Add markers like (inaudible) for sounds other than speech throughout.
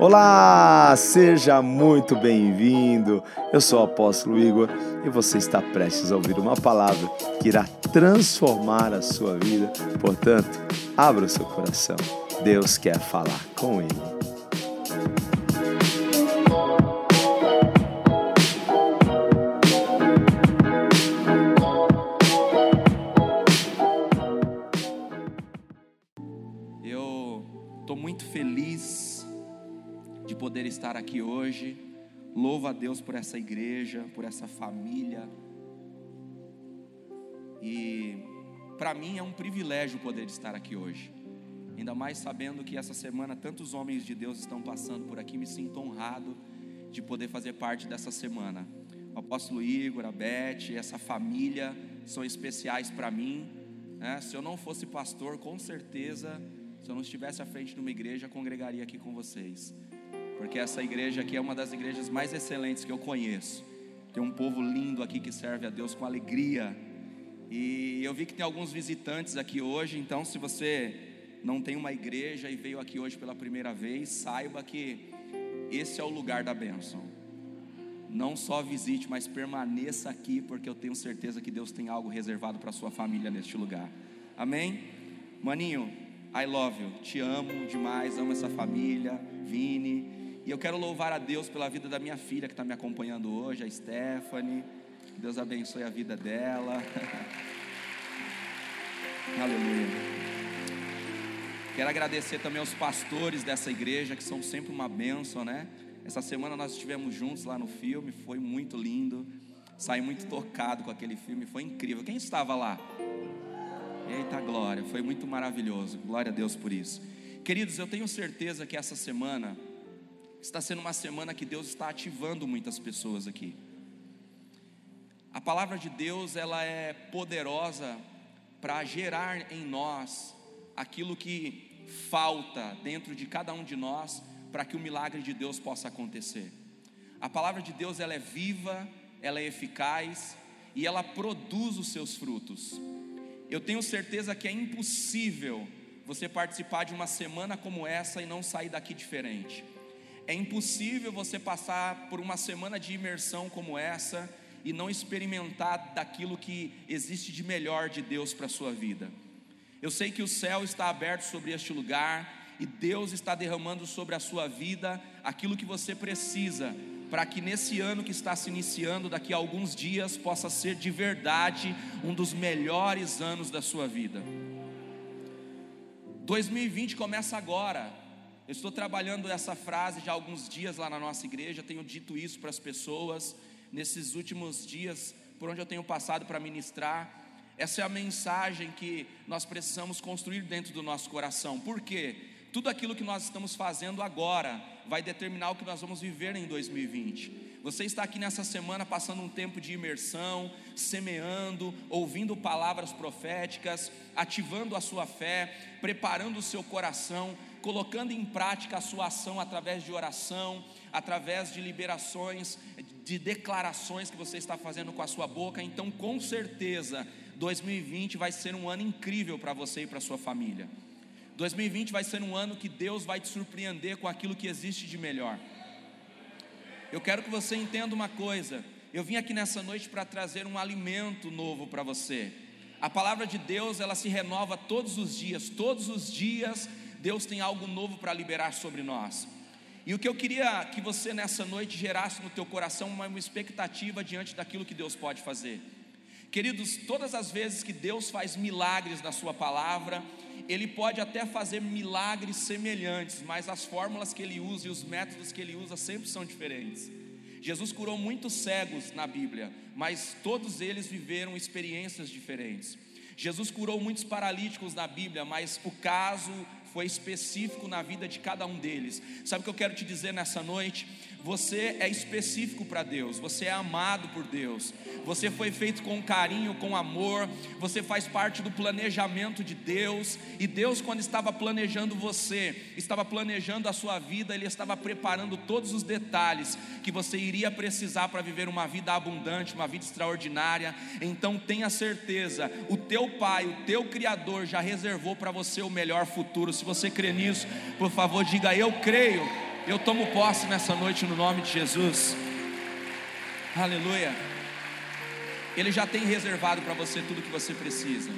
Olá, seja muito bem-vindo. Eu sou o apóstolo Igor e você está prestes a ouvir uma palavra que irá transformar a sua vida. Portanto, abra o seu coração. Deus quer falar com ele. Estar aqui hoje. Louvo a Deus por essa igreja, por essa família. E para mim é um privilégio poder estar aqui hoje. Ainda mais sabendo que essa semana tantos homens de Deus estão passando por aqui, me sinto honrado de poder fazer parte dessa semana. O apóstolo Igor, a Beth, essa família são especiais para mim. né? Se eu não fosse pastor, com certeza, se eu não estivesse à frente de uma igreja, congregaria aqui com vocês. Porque essa igreja aqui é uma das igrejas mais excelentes que eu conheço. Tem um povo lindo aqui que serve a Deus com alegria. E eu vi que tem alguns visitantes aqui hoje, então se você não tem uma igreja e veio aqui hoje pela primeira vez, saiba que esse é o lugar da bênção. Não só visite, mas permaneça aqui, porque eu tenho certeza que Deus tem algo reservado para sua família neste lugar. Amém? Maninho, I love you, te amo demais, amo essa família, Vini. E eu quero louvar a Deus pela vida da minha filha que está me acompanhando hoje, a Stephanie. Que Deus abençoe a vida dela. (laughs) Aleluia. Quero agradecer também aos pastores dessa igreja, que são sempre uma bênção, né? Essa semana nós estivemos juntos lá no filme, foi muito lindo. Saí muito tocado com aquele filme, foi incrível. Quem estava lá? Eita glória, foi muito maravilhoso. Glória a Deus por isso. Queridos, eu tenho certeza que essa semana está sendo uma semana que Deus está ativando muitas pessoas aqui. A palavra de Deus, ela é poderosa para gerar em nós aquilo que falta dentro de cada um de nós para que o milagre de Deus possa acontecer. A palavra de Deus, ela é viva, ela é eficaz e ela produz os seus frutos. Eu tenho certeza que é impossível você participar de uma semana como essa e não sair daqui diferente. É impossível você passar por uma semana de imersão como essa e não experimentar daquilo que existe de melhor de Deus para a sua vida. Eu sei que o céu está aberto sobre este lugar e Deus está derramando sobre a sua vida aquilo que você precisa para que nesse ano que está se iniciando, daqui a alguns dias, possa ser de verdade um dos melhores anos da sua vida. 2020 começa agora. Eu estou trabalhando essa frase já há alguns dias lá na nossa igreja, tenho dito isso para as pessoas nesses últimos dias por onde eu tenho passado para ministrar. Essa é a mensagem que nós precisamos construir dentro do nosso coração. Por quê? Tudo aquilo que nós estamos fazendo agora vai determinar o que nós vamos viver em 2020. Você está aqui nessa semana passando um tempo de imersão, semeando, ouvindo palavras proféticas, ativando a sua fé, preparando o seu coração, colocando em prática a sua ação através de oração, através de liberações, de declarações que você está fazendo com a sua boca. Então, com certeza, 2020 vai ser um ano incrível para você e para sua família. 2020 vai ser um ano que Deus vai te surpreender com aquilo que existe de melhor. Eu quero que você entenda uma coisa. Eu vim aqui nessa noite para trazer um alimento novo para você. A palavra de Deus, ela se renova todos os dias. Todos os dias Deus tem algo novo para liberar sobre nós. E o que eu queria que você nessa noite gerasse no teu coração uma, uma expectativa diante daquilo que Deus pode fazer. Queridos, todas as vezes que Deus faz milagres na sua palavra, ele pode até fazer milagres semelhantes, mas as fórmulas que ele usa e os métodos que ele usa sempre são diferentes. Jesus curou muitos cegos na Bíblia, mas todos eles viveram experiências diferentes. Jesus curou muitos paralíticos na Bíblia, mas o caso foi específico na vida de cada um deles. Sabe o que eu quero te dizer nessa noite? Você é específico para Deus, você é amado por Deus, você foi feito com carinho, com amor, você faz parte do planejamento de Deus, e Deus, quando estava planejando você, estava planejando a sua vida, Ele estava preparando todos os detalhes que você iria precisar para viver uma vida abundante, uma vida extraordinária. Então tenha certeza, o teu Pai, o teu Criador já reservou para você o melhor futuro. Se você crê nisso, por favor, diga eu creio. Eu tomo posse nessa noite no nome de Jesus. Aleluia. Ele já tem reservado para você tudo que você precisa.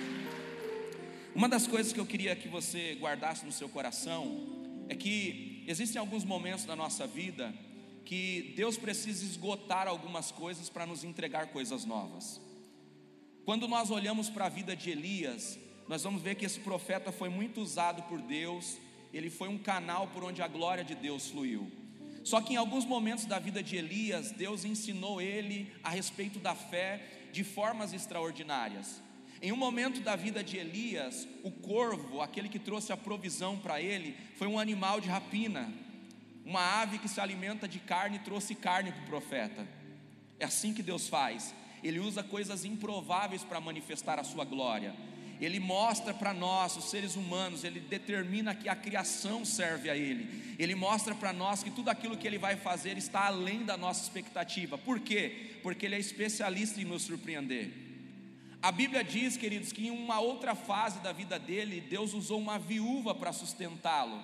Uma das coisas que eu queria que você guardasse no seu coração é que existem alguns momentos da nossa vida que Deus precisa esgotar algumas coisas para nos entregar coisas novas. Quando nós olhamos para a vida de Elias, nós vamos ver que esse profeta foi muito usado por Deus, ele foi um canal por onde a glória de Deus fluiu. Só que em alguns momentos da vida de Elias, Deus ensinou ele a respeito da fé de formas extraordinárias. Em um momento da vida de Elias, o corvo, aquele que trouxe a provisão para ele, foi um animal de rapina. Uma ave que se alimenta de carne trouxe carne para o profeta. É assim que Deus faz. Ele usa coisas improváveis para manifestar a sua glória. Ele mostra para nós, os seres humanos, ele determina que a criação serve a ele. Ele mostra para nós que tudo aquilo que ele vai fazer está além da nossa expectativa. Por quê? Porque ele é especialista em nos surpreender. A Bíblia diz, queridos, que em uma outra fase da vida dele, Deus usou uma viúva para sustentá-lo.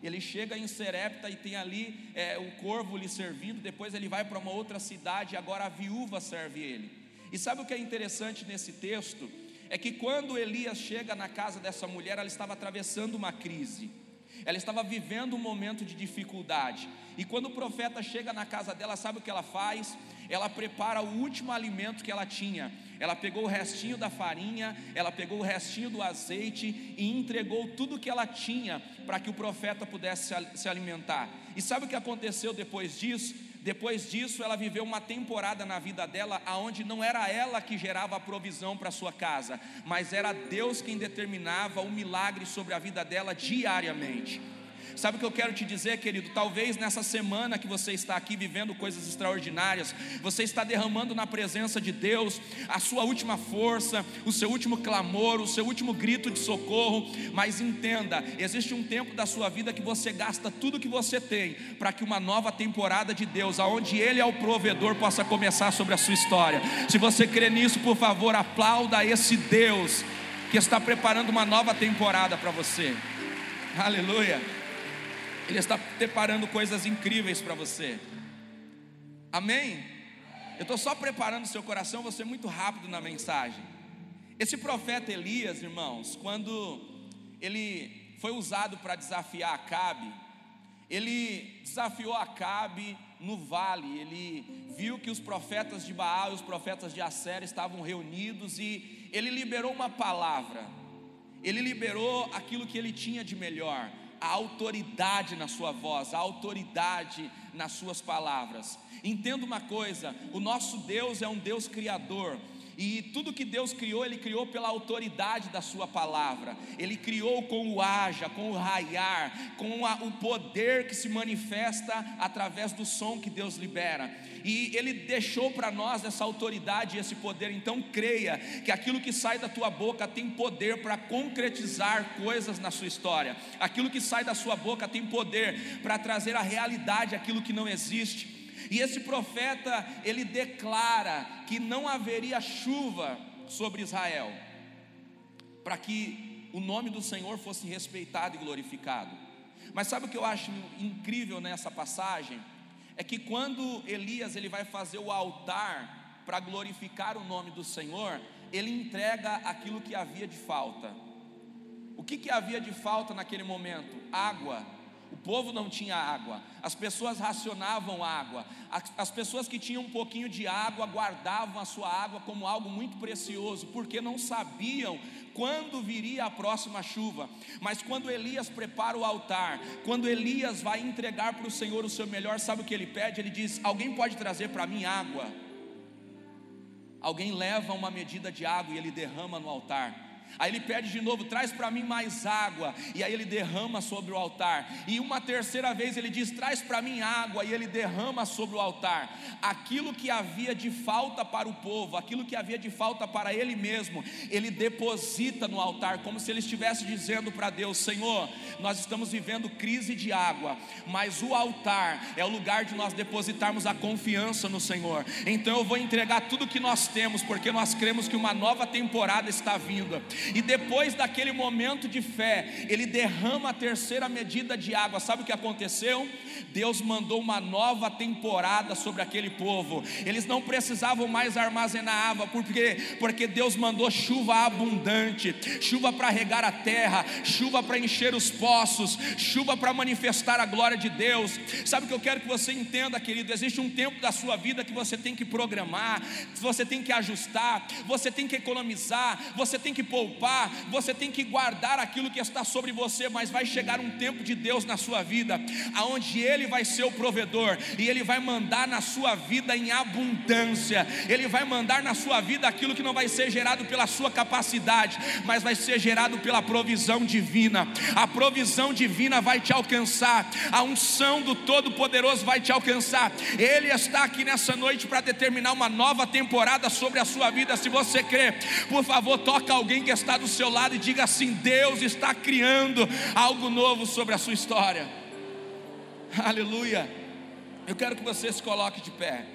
Ele chega em Serepta e tem ali é, o corvo lhe servindo, depois ele vai para uma outra cidade e agora a viúva serve ele. E sabe o que é interessante nesse texto? É que quando Elias chega na casa dessa mulher, ela estava atravessando uma crise. Ela estava vivendo um momento de dificuldade. E quando o profeta chega na casa dela, sabe o que ela faz? Ela prepara o último alimento que ela tinha. Ela pegou o restinho da farinha, ela pegou o restinho do azeite e entregou tudo que ela tinha para que o profeta pudesse se alimentar. E sabe o que aconteceu depois disso? Depois disso, ela viveu uma temporada na vida dela aonde não era ela que gerava a provisão para sua casa, mas era Deus quem determinava o milagre sobre a vida dela diariamente. Sabe o que eu quero te dizer, querido? Talvez nessa semana que você está aqui vivendo coisas extraordinárias, você está derramando na presença de Deus a sua última força, o seu último clamor, o seu último grito de socorro. Mas entenda: existe um tempo da sua vida que você gasta tudo que você tem para que uma nova temporada de Deus, aonde Ele é o provedor, possa começar sobre a sua história. Se você crê nisso, por favor, aplauda esse Deus que está preparando uma nova temporada para você. Aleluia. Ele está preparando coisas incríveis para você. Amém? Eu estou só preparando o seu coração, vou ser muito rápido na mensagem. Esse profeta Elias, irmãos, quando ele foi usado para desafiar Acabe, ele desafiou Acabe no vale, ele viu que os profetas de Baal e os profetas de Asser estavam reunidos e ele liberou uma palavra, ele liberou aquilo que ele tinha de melhor, a autoridade na sua voz, a autoridade nas suas palavras. Entenda uma coisa: o nosso Deus é um Deus criador, e tudo que Deus criou, Ele criou pela autoridade da Sua palavra. Ele criou com o haja, com o raiar, com a, o poder que se manifesta através do som que Deus libera. E Ele deixou para nós essa autoridade e esse poder. Então creia que aquilo que sai da tua boca tem poder para concretizar coisas na sua história. Aquilo que sai da sua boca tem poder para trazer à realidade aquilo que não existe. E esse profeta, ele declara que não haveria chuva sobre Israel, para que o nome do Senhor fosse respeitado e glorificado. Mas sabe o que eu acho incrível nessa passagem? É que quando Elias ele vai fazer o altar para glorificar o nome do Senhor, ele entrega aquilo que havia de falta. O que, que havia de falta naquele momento? Água o povo não tinha água, as pessoas racionavam água, as pessoas que tinham um pouquinho de água guardavam a sua água como algo muito precioso, porque não sabiam quando viria a próxima chuva. Mas quando Elias prepara o altar, quando Elias vai entregar para o Senhor o seu melhor, sabe o que ele pede? Ele diz: Alguém pode trazer para mim água? Alguém leva uma medida de água e ele derrama no altar. Aí ele pede de novo: traz para mim mais água. E aí ele derrama sobre o altar. E uma terceira vez ele diz: traz para mim água. E ele derrama sobre o altar. Aquilo que havia de falta para o povo, aquilo que havia de falta para ele mesmo, ele deposita no altar, como se ele estivesse dizendo para Deus: Senhor, nós estamos vivendo crise de água, mas o altar é o lugar de nós depositarmos a confiança no Senhor. Então eu vou entregar tudo que nós temos, porque nós cremos que uma nova temporada está vindo E depois daquele momento de fé, ele derrama a terceira medida de água. Sabe o que aconteceu? Deus mandou uma nova temporada sobre aquele povo. Eles não precisavam mais armazenar água, porque porque Deus mandou chuva abundante, chuva para regar a terra, chuva para encher os poços, chuva para manifestar a glória de Deus. Sabe o que eu quero que você entenda, querido? Existe um tempo da sua vida que você tem que programar, você tem que ajustar, você tem que economizar, você tem que poupar, você tem que guardar aquilo que está sobre você, mas vai chegar um tempo de Deus na sua vida, aonde ele vai ser o provedor e ele vai mandar na sua vida em abundância. Ele vai mandar na sua vida aquilo que não vai ser gerado pela sua capacidade, mas vai ser gerado pela provisão divina. A provisão divina vai te alcançar. A unção do Todo-Poderoso vai te alcançar. Ele está aqui nessa noite para determinar uma nova temporada sobre a sua vida. Se você crê, por favor, toca alguém que está do seu lado e diga assim: Deus está criando algo novo sobre a sua história. (laughs) Aleluia. Eu quero que você se coloque de pé.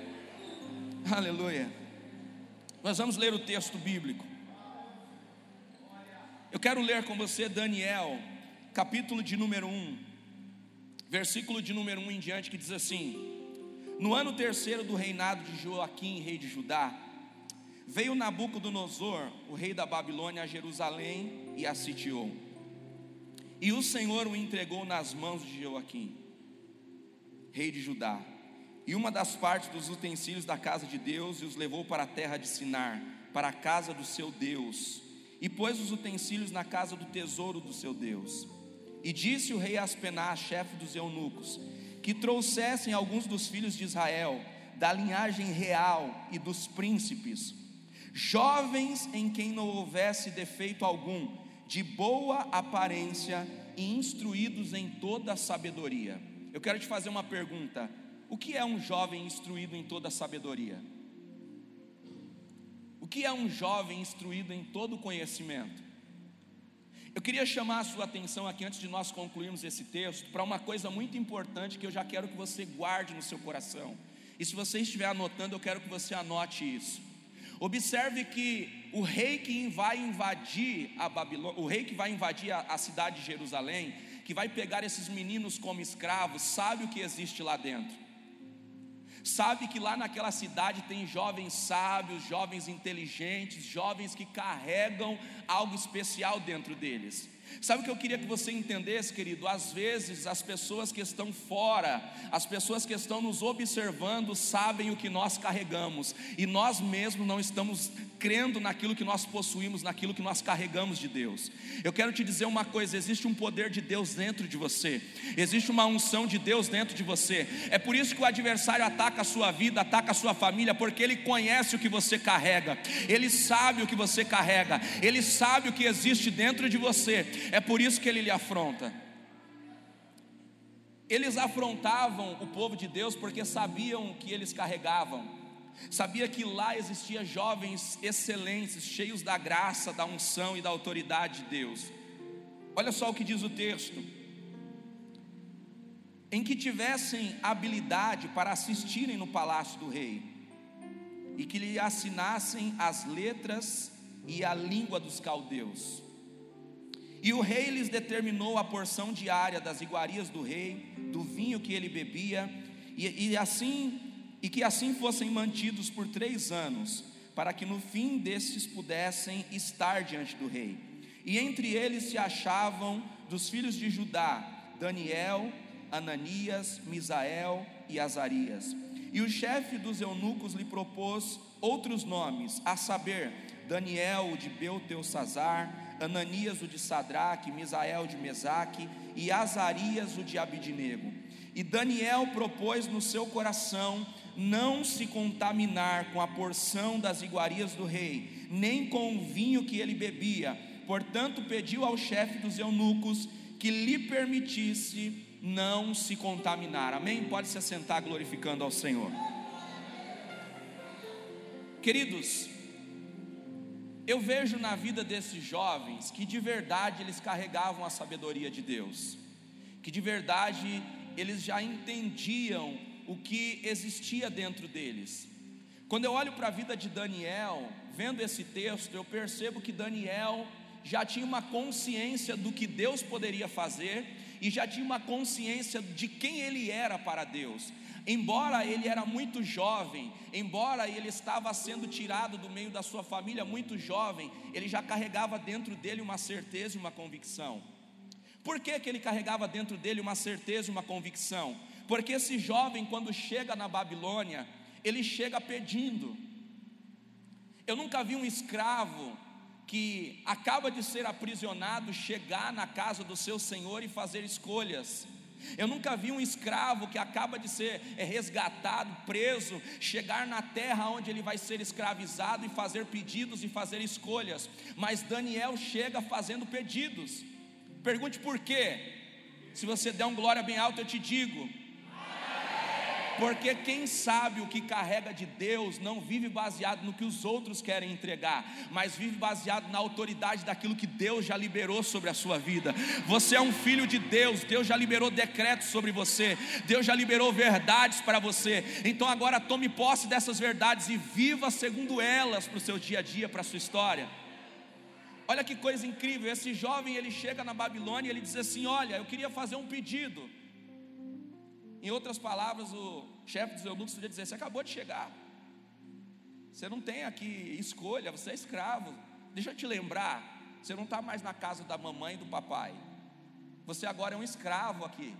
Aleluia. Nós vamos ler o texto bíblico. Eu quero ler com você Daniel, capítulo de número 1, versículo de número 1 em diante, que diz assim: No ano terceiro do reinado de Joaquim, rei de Judá, veio Nabucodonosor, o rei da Babilônia, a Jerusalém e a sitiou. E o Senhor o entregou nas mãos de Joaquim, rei de Judá, e uma das partes dos utensílios da casa de Deus, e os levou para a terra de Sinar, para a casa do seu Deus e pôs os utensílios na casa do tesouro do seu Deus. E disse o rei Aspenaz, chefe dos eunucos, que trouxessem alguns dos filhos de Israel, da linhagem real e dos príncipes, jovens em quem não houvesse defeito algum, de boa aparência e instruídos em toda a sabedoria. Eu quero te fazer uma pergunta: o que é um jovem instruído em toda a sabedoria? O que é um jovem instruído em todo conhecimento? Eu queria chamar a sua atenção aqui, antes de nós concluirmos esse texto, para uma coisa muito importante que eu já quero que você guarde no seu coração. E se você estiver anotando, eu quero que você anote isso. Observe que o rei que vai invadir a Babilônia, o rei que vai invadir a, a cidade de Jerusalém, que vai pegar esses meninos como escravos, sabe o que existe lá dentro sabe que lá naquela cidade tem jovens sábios, jovens inteligentes, jovens que carregam algo especial dentro deles. Sabe o que eu queria que você entendesse, querido? Às vezes as pessoas que estão fora, as pessoas que estão nos observando, sabem o que nós carregamos, e nós mesmos não estamos crendo naquilo que nós possuímos, naquilo que nós carregamos de Deus. Eu quero te dizer uma coisa: existe um poder de Deus dentro de você, existe uma unção de Deus dentro de você. É por isso que o adversário ataca a sua vida, ataca a sua família, porque ele conhece o que você carrega, ele sabe o que você carrega, ele sabe o que existe dentro de você. É por isso que ele lhe afronta. Eles afrontavam o povo de Deus porque sabiam o que eles carregavam sabia que lá existia jovens excelentes, cheios da graça, da unção e da autoridade de Deus. Olha só o que diz o texto: em que tivessem habilidade para assistirem no palácio do rei, e que lhe assinassem as letras e a língua dos caldeus. E o rei lhes determinou a porção diária das iguarias do rei, do vinho que ele bebia, e, e assim e que assim fossem mantidos por três anos, para que no fim destes pudessem estar diante do rei. E entre eles se achavam dos filhos de Judá Daniel, Ananias, Misael e Azarias. E o chefe dos eunucos lhe propôs outros nomes, a saber, Daniel, o de Belteusazar, Ananias, o de Sadraque, Misael de Mesaque e Azarias, o de Abidinego. E Daniel propôs no seu coração não se contaminar com a porção das iguarias do rei, nem com o vinho que ele bebia. Portanto, pediu ao chefe dos eunucos que lhe permitisse não se contaminar. Amém? Pode se assentar glorificando ao Senhor. Queridos, eu vejo na vida desses jovens que de verdade eles carregavam a sabedoria de Deus, que de verdade eles já entendiam o que existia dentro deles. Quando eu olho para a vida de Daniel, vendo esse texto, eu percebo que Daniel já tinha uma consciência do que Deus poderia fazer e já tinha uma consciência de quem ele era para Deus. Embora ele era muito jovem, embora ele estava sendo tirado do meio da sua família muito jovem, ele já carregava dentro dele uma certeza e uma convicção. Por que, que ele carregava dentro dele uma certeza e uma convicção? Porque esse jovem, quando chega na Babilônia, ele chega pedindo. Eu nunca vi um escravo que acaba de ser aprisionado chegar na casa do seu senhor e fazer escolhas. Eu nunca vi um escravo que acaba de ser é, resgatado, preso, chegar na terra onde ele vai ser escravizado e fazer pedidos e fazer escolhas. Mas Daniel chega fazendo pedidos. Pergunte por quê. Se você der um glória bem alto, eu te digo. Porque quem sabe o que carrega de Deus não vive baseado no que os outros querem entregar, mas vive baseado na autoridade daquilo que Deus já liberou sobre a sua vida. Você é um filho de Deus, Deus já liberou decretos sobre você, Deus já liberou verdades para você. Então agora tome posse dessas verdades e viva segundo elas para o seu dia a dia, para a sua história. Olha que coisa incrível, esse jovem ele chega na Babilônia e ele diz assim: "Olha, eu queria fazer um pedido". Em outras palavras, o chefe dos eunucos podia dizer: Você acabou de chegar, você não tem aqui escolha, você é escravo. Deixa eu te lembrar: você não está mais na casa da mamãe e do papai, você agora é um escravo aqui.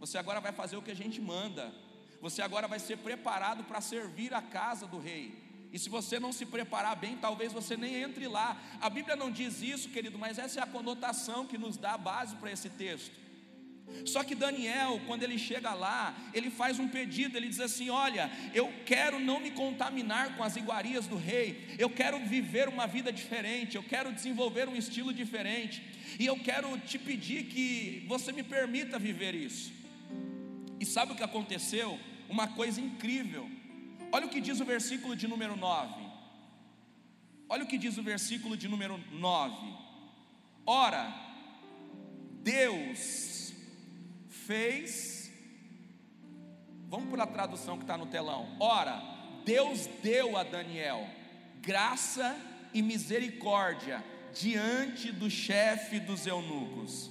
Você agora vai fazer o que a gente manda. Você agora vai ser preparado para servir a casa do rei. E se você não se preparar bem, talvez você nem entre lá. A Bíblia não diz isso, querido, mas essa é a conotação que nos dá a base para esse texto. Só que Daniel, quando ele chega lá, ele faz um pedido, ele diz assim: Olha, eu quero não me contaminar com as iguarias do rei, eu quero viver uma vida diferente, eu quero desenvolver um estilo diferente, e eu quero te pedir que você me permita viver isso. E sabe o que aconteceu? Uma coisa incrível. Olha o que diz o versículo de número 9. Olha o que diz o versículo de número 9. Ora, Deus fez. Vamos para a tradução que está no telão. Ora, Deus deu a Daniel graça e misericórdia diante do chefe dos eunucos.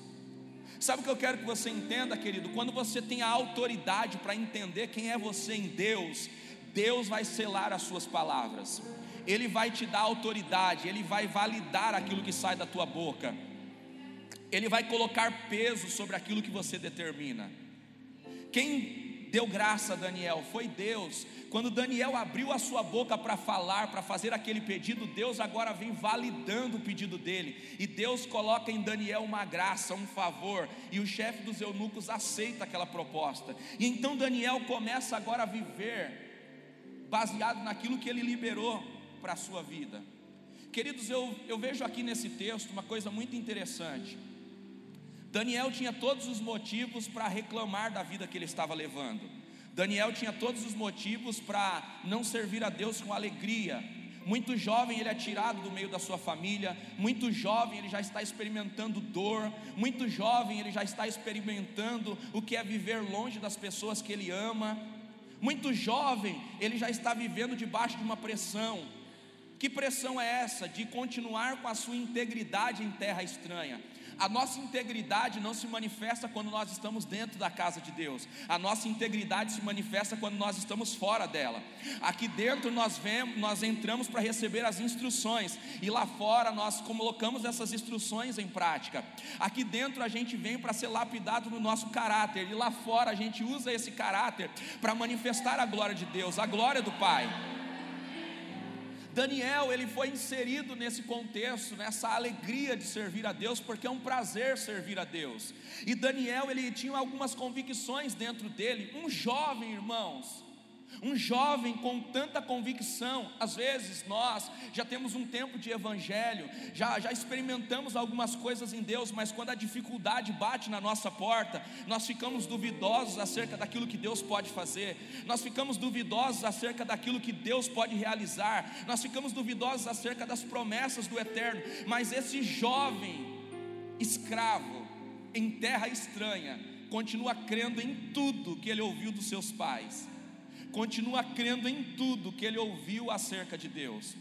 Sabe o que eu quero que você entenda, querido? Quando você tem a autoridade para entender quem é você em Deus, Deus vai selar as suas palavras. Ele vai te dar autoridade, ele vai validar aquilo que sai da tua boca. Ele vai colocar peso sobre aquilo que você determina. Quem deu graça a Daniel foi Deus. Quando Daniel abriu a sua boca para falar, para fazer aquele pedido, Deus agora vem validando o pedido dele. E Deus coloca em Daniel uma graça, um favor, e o chefe dos eunucos aceita aquela proposta. E então Daniel começa agora a viver baseado naquilo que ele liberou para a sua vida. Queridos, eu, eu vejo aqui nesse texto uma coisa muito interessante. Daniel tinha todos os motivos para reclamar da vida que ele estava levando. Daniel tinha todos os motivos para não servir a Deus com alegria. Muito jovem ele é tirado do meio da sua família, muito jovem ele já está experimentando dor, muito jovem ele já está experimentando o que é viver longe das pessoas que ele ama. Muito jovem ele já está vivendo debaixo de uma pressão. Que pressão é essa de continuar com a sua integridade em terra estranha? A nossa integridade não se manifesta quando nós estamos dentro da casa de Deus. A nossa integridade se manifesta quando nós estamos fora dela. Aqui dentro nós vemos, nós entramos para receber as instruções e lá fora nós colocamos essas instruções em prática. Aqui dentro a gente vem para ser lapidado no nosso caráter e lá fora a gente usa esse caráter para manifestar a glória de Deus, a glória do Pai. Daniel, ele foi inserido nesse contexto, nessa alegria de servir a Deus, porque é um prazer servir a Deus. E Daniel, ele tinha algumas convicções dentro dele, um jovem, irmãos, um jovem com tanta convicção, às vezes nós já temos um tempo de evangelho, já, já experimentamos algumas coisas em Deus, mas quando a dificuldade bate na nossa porta, nós ficamos duvidosos acerca daquilo que Deus pode fazer, nós ficamos duvidosos acerca daquilo que Deus pode realizar, nós ficamos duvidosos acerca das promessas do eterno, mas esse jovem escravo em terra estranha, continua crendo em tudo que ele ouviu dos seus pais continua crendo em tudo que ele ouviu acerca de Deus.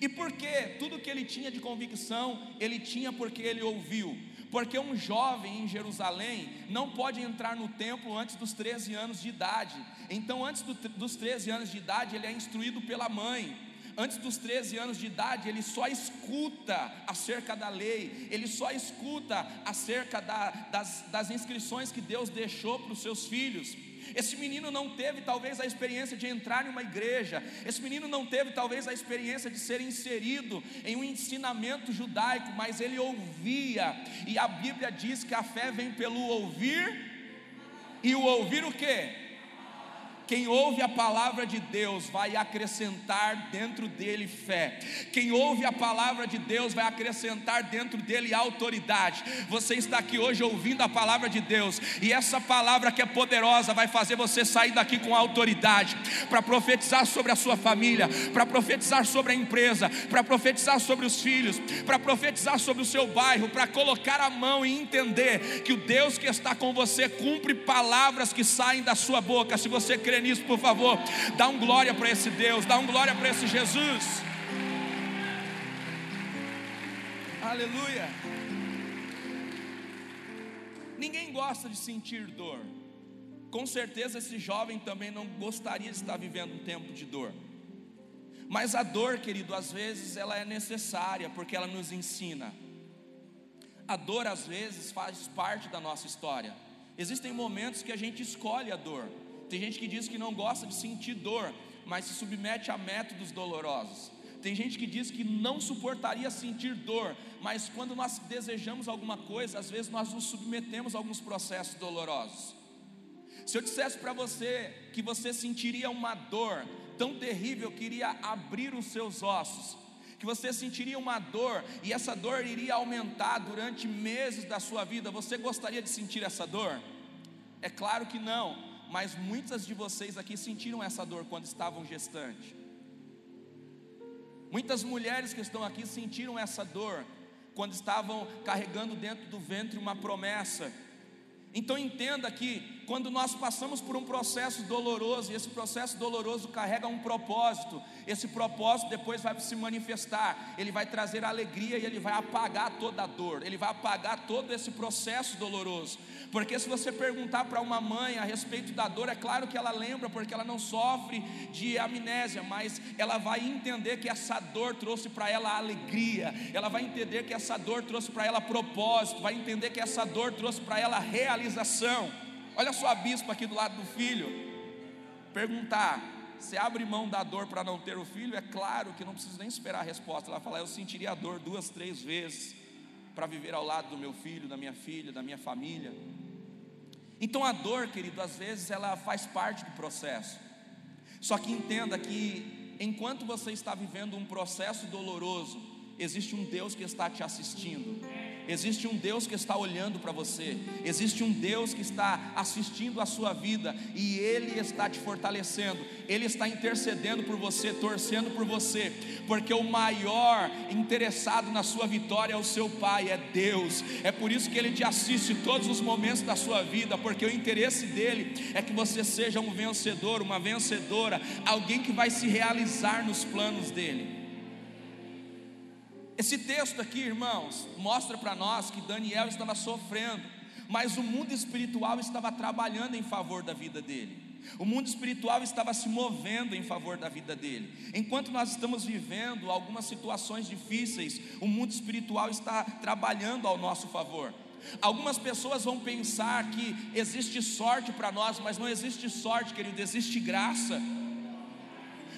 E por que tudo que ele tinha de convicção, ele tinha porque ele ouviu. Porque um jovem em Jerusalém não pode entrar no templo antes dos 13 anos de idade. Então, antes do, dos 13 anos de idade, ele é instruído pela mãe. Antes dos 13 anos de idade, ele só escuta acerca da lei, ele só escuta acerca da, das, das inscrições que Deus deixou para os seus filhos. Esse menino não teve talvez a experiência de entrar em uma igreja, esse menino não teve talvez a experiência de ser inserido em um ensinamento judaico, mas ele ouvia, e a Bíblia diz que a fé vem pelo ouvir, e o ouvir o que? Quem ouve a palavra de Deus vai acrescentar dentro dele fé. Quem ouve a palavra de Deus vai acrescentar dentro dele autoridade. Você está aqui hoje ouvindo a palavra de Deus, e essa palavra que é poderosa vai fazer você sair daqui com autoridade para profetizar sobre a sua família, para profetizar sobre a empresa, para profetizar sobre os filhos, para profetizar sobre o seu bairro, para colocar a mão e entender que o Deus que está com você cumpre palavras que saem da sua boca. Se você crê nisso, por favor, dá um glória para esse Deus, dá um glória para esse Jesus. Aleluia. Ninguém gosta de sentir dor. Com certeza esse jovem também não gostaria de estar vivendo um tempo de dor. Mas a dor, querido, às vezes ela é necessária porque ela nos ensina. A dor às vezes faz parte da nossa história. Existem momentos que a gente escolhe a dor. Tem gente que diz que não gosta de sentir dor, mas se submete a métodos dolorosos. Tem gente que diz que não suportaria sentir dor, mas quando nós desejamos alguma coisa, às vezes nós nos submetemos a alguns processos dolorosos. Se eu dissesse para você que você sentiria uma dor tão terrível que iria abrir os seus ossos, que você sentiria uma dor e essa dor iria aumentar durante meses da sua vida, você gostaria de sentir essa dor? É claro que não mas muitas de vocês aqui sentiram essa dor quando estavam gestantes. Muitas mulheres que estão aqui sentiram essa dor quando estavam carregando dentro do ventre uma promessa. Então entenda que quando nós passamos por um processo doloroso, e esse processo doloroso carrega um propósito, esse propósito depois vai se manifestar, ele vai trazer alegria e ele vai apagar toda a dor, ele vai apagar todo esse processo doloroso. Porque se você perguntar para uma mãe a respeito da dor, é claro que ela lembra, porque ela não sofre de amnésia, mas ela vai entender que essa dor trouxe para ela alegria, ela vai entender que essa dor trouxe para ela propósito, vai entender que essa dor trouxe para ela realização. Olha só a bispa aqui do lado do filho. Perguntar: você abre mão da dor para não ter o filho? É claro que não precisa nem esperar a resposta. Ela fala: eu sentiria a dor duas, três vezes para viver ao lado do meu filho, da minha filha, da minha família. Então a dor, querido, às vezes ela faz parte do processo. Só que entenda que enquanto você está vivendo um processo doloroso, existe um Deus que está te assistindo. Existe um Deus que está olhando para você, existe um Deus que está assistindo a sua vida. E Ele está te fortalecendo, Ele está intercedendo por você, torcendo por você, porque o maior interessado na sua vitória é o seu Pai, é Deus, é por isso que Ele te assiste todos os momentos da sua vida, porque o interesse dele é que você seja um vencedor, uma vencedora, alguém que vai se realizar nos planos dele. Esse texto aqui, irmãos, mostra para nós que Daniel estava sofrendo, mas o mundo espiritual estava trabalhando em favor da vida dele. O mundo espiritual estava se movendo em favor da vida dele. Enquanto nós estamos vivendo algumas situações difíceis, o mundo espiritual está trabalhando ao nosso favor. Algumas pessoas vão pensar que existe sorte para nós, mas não existe sorte, querido, existe graça.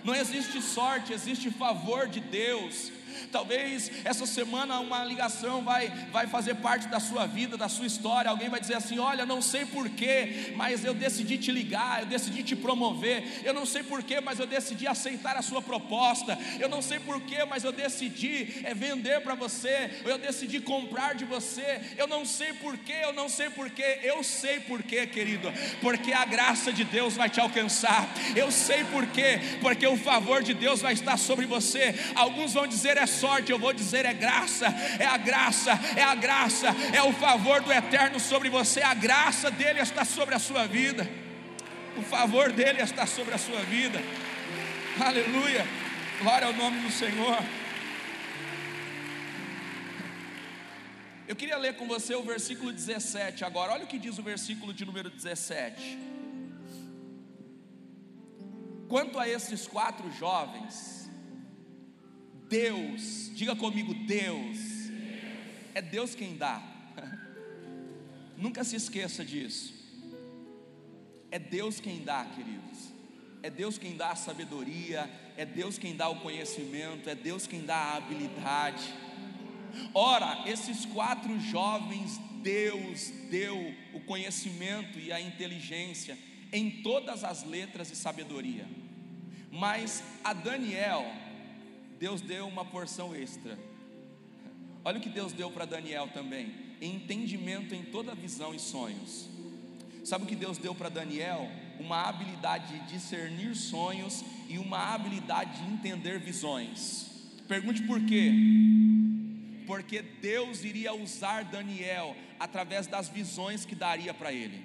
Não existe sorte, existe favor de Deus. Talvez essa semana uma ligação vai, vai fazer parte da sua vida, da sua história. Alguém vai dizer assim: Olha, não sei porquê, mas eu decidi te ligar, eu decidi te promover. Eu não sei porquê, mas eu decidi aceitar a sua proposta. Eu não sei porquê, mas eu decidi é, vender para você. Eu decidi comprar de você. Eu não sei porquê, eu não sei porquê. Eu sei porquê, querido, porque a graça de Deus vai te alcançar. Eu sei porquê, porque o favor de Deus vai estar sobre você. Alguns vão dizer: é sorte, eu vou dizer é graça, é a graça, é a graça, é o favor do eterno sobre você, a graça dele está sobre a sua vida, o favor dele está sobre a sua vida, aleluia. Glória ao nome do Senhor. Eu queria ler com você o versículo 17 agora. Olha o que diz o versículo de número 17. Quanto a esses quatro jovens, Deus, diga comigo, Deus, é Deus quem dá. (laughs) Nunca se esqueça disso. É Deus quem dá, queridos. É Deus quem dá a sabedoria, é Deus quem dá o conhecimento, é Deus quem dá a habilidade. Ora, esses quatro jovens, Deus deu o conhecimento e a inteligência em todas as letras e sabedoria. Mas a Daniel, Deus deu uma porção extra. Olha o que Deus deu para Daniel também: entendimento em toda visão e sonhos. Sabe o que Deus deu para Daniel? Uma habilidade de discernir sonhos e uma habilidade de entender visões. Pergunte por quê? porque Deus iria usar Daniel através das visões que daria para ele.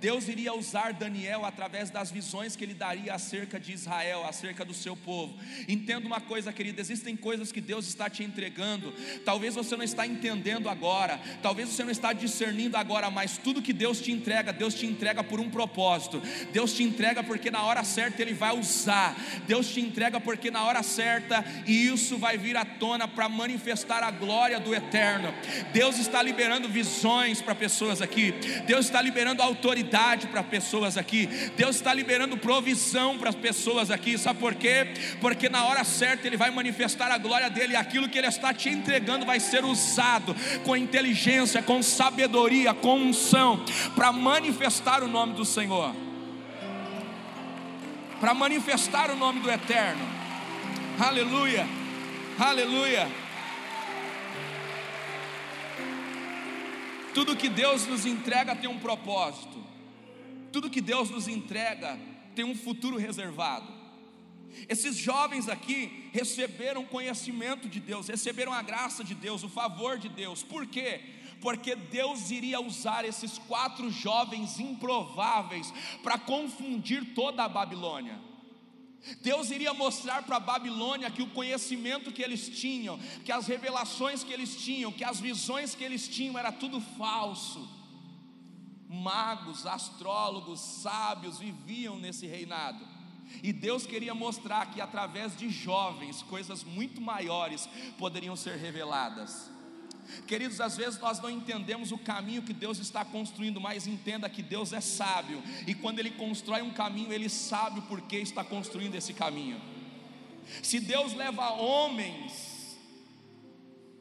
Deus iria usar Daniel através das visões que ele daria acerca de Israel, acerca do seu povo. Entenda uma coisa, querido: existem coisas que Deus está te entregando, talvez você não está entendendo agora, talvez você não está discernindo agora, mas tudo que Deus te entrega, Deus te entrega por um propósito. Deus te entrega porque na hora certa Ele vai usar. Deus te entrega porque na hora certa e isso vai vir à tona para manifestar a glória do eterno. Deus está liberando visões para pessoas aqui. Deus está liberando autoridade autoridade para pessoas aqui. Deus está liberando provisão para as pessoas aqui. Sabe por quê? Porque na hora certa Ele vai manifestar a glória dele. Aquilo que Ele está te entregando vai ser usado com inteligência, com sabedoria, com unção, para manifestar o nome do Senhor. Para manifestar o nome do Eterno. Aleluia. Aleluia. Tudo que Deus nos entrega tem um propósito. Tudo que Deus nos entrega tem um futuro reservado. Esses jovens aqui receberam conhecimento de Deus, receberam a graça de Deus, o favor de Deus. Por quê? Porque Deus iria usar esses quatro jovens improváveis para confundir toda a Babilônia. Deus iria mostrar para a Babilônia que o conhecimento que eles tinham, que as revelações que eles tinham, que as visões que eles tinham era tudo falso magos, astrólogos, sábios viviam nesse reinado. E Deus queria mostrar que através de jovens, coisas muito maiores poderiam ser reveladas. Queridos, às vezes nós não entendemos o caminho que Deus está construindo, mas entenda que Deus é sábio, e quando Ele constrói um caminho, Ele sabe por que está construindo esse caminho. Se Deus leva homens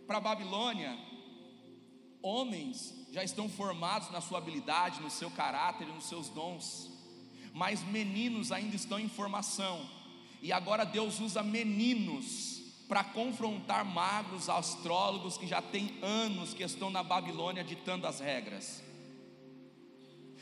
para a Babilônia, homens já estão formados na sua habilidade, no seu caráter nos seus dons, mas meninos ainda estão em formação, e agora Deus usa meninos para confrontar magos, astrólogos que já têm anos que estão na Babilônia ditando as regras.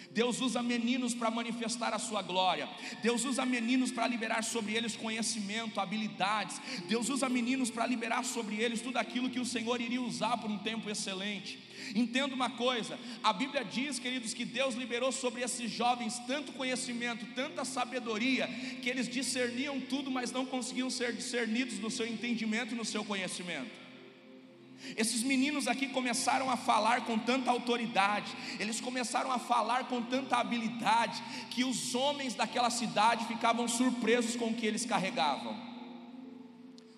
Deus usa meninos para manifestar a sua glória. Deus usa meninos para liberar sobre eles conhecimento, habilidades. Deus usa meninos para liberar sobre eles tudo aquilo que o Senhor iria usar por um tempo excelente. Entenda uma coisa: a Bíblia diz, queridos, que Deus liberou sobre esses jovens tanto conhecimento, tanta sabedoria, que eles discerniam tudo, mas não conseguiam ser discernidos no seu entendimento e no seu conhecimento. Esses meninos aqui começaram a falar com tanta autoridade, eles começaram a falar com tanta habilidade, que os homens daquela cidade ficavam surpresos com o que eles carregavam.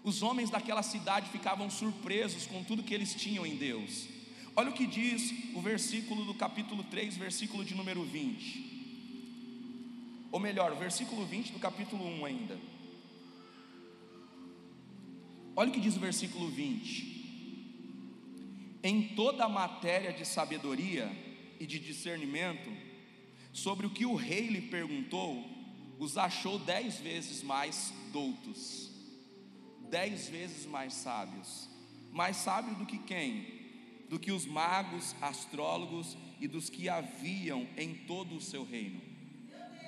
Os homens daquela cidade ficavam surpresos com tudo que eles tinham em Deus. Olha o que diz o versículo do capítulo 3, versículo de número 20. Ou melhor, o versículo 20 do capítulo 1 ainda. Olha o que diz o versículo 20 em toda a matéria de sabedoria e de discernimento, sobre o que o rei lhe perguntou, os achou dez vezes mais doutos, dez vezes mais sábios, mais sábio do que quem? Do que os magos, astrólogos e dos que haviam em todo o seu reino.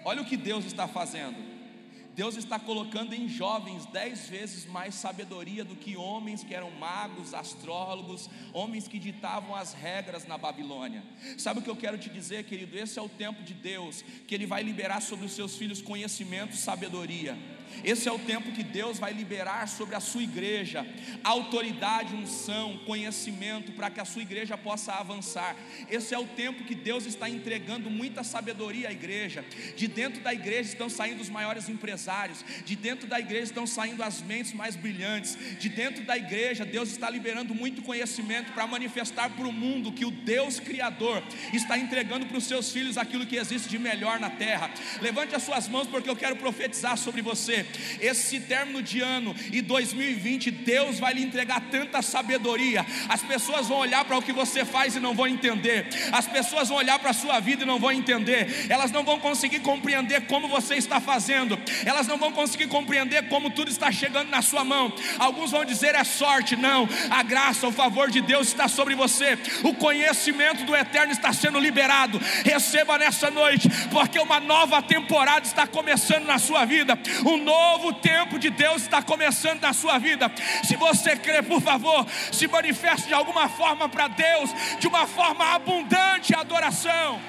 Olha o que Deus está fazendo. Deus está colocando em jovens dez vezes mais sabedoria do que homens que eram magos, astrólogos, homens que ditavam as regras na Babilônia. Sabe o que eu quero te dizer, querido? Esse é o tempo de Deus, que Ele vai liberar sobre os seus filhos conhecimento, sabedoria. Esse é o tempo que Deus vai liberar sobre a sua igreja autoridade, unção, conhecimento para que a sua igreja possa avançar. Esse é o tempo que Deus está entregando muita sabedoria à igreja. De dentro da igreja estão saindo os maiores empresários, de dentro da igreja estão saindo as mentes mais brilhantes. De dentro da igreja, Deus está liberando muito conhecimento para manifestar para o mundo que o Deus criador está entregando para os seus filhos aquilo que existe de melhor na terra. Levante as suas mãos porque eu quero profetizar sobre você. Esse término de ano e 2020, Deus vai lhe entregar tanta sabedoria. As pessoas vão olhar para o que você faz e não vão entender. As pessoas vão olhar para a sua vida e não vão entender. Elas não vão conseguir compreender como você está fazendo. Elas não vão conseguir compreender como tudo está chegando na sua mão. Alguns vão dizer é sorte, não. A graça, o favor de Deus está sobre você. O conhecimento do eterno está sendo liberado. Receba nessa noite, porque uma nova temporada está começando na sua vida. Um novo tempo de Deus está começando na sua vida. Se você crê, por favor, se manifeste de alguma forma para Deus, de uma forma abundante a adoração.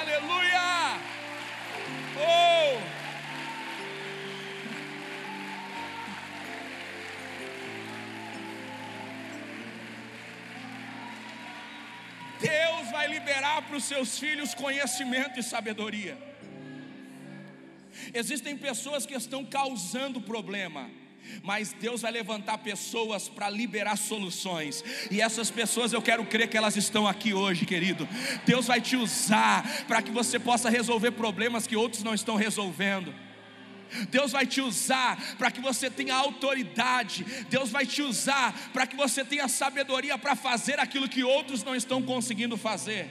Aleluia! Oh! Deus vai liberar para os seus filhos conhecimento e sabedoria. Existem pessoas que estão causando problema. Mas Deus vai levantar pessoas para liberar soluções, e essas pessoas eu quero crer que elas estão aqui hoje, querido. Deus vai te usar para que você possa resolver problemas que outros não estão resolvendo. Deus vai te usar para que você tenha autoridade, Deus vai te usar para que você tenha sabedoria para fazer aquilo que outros não estão conseguindo fazer.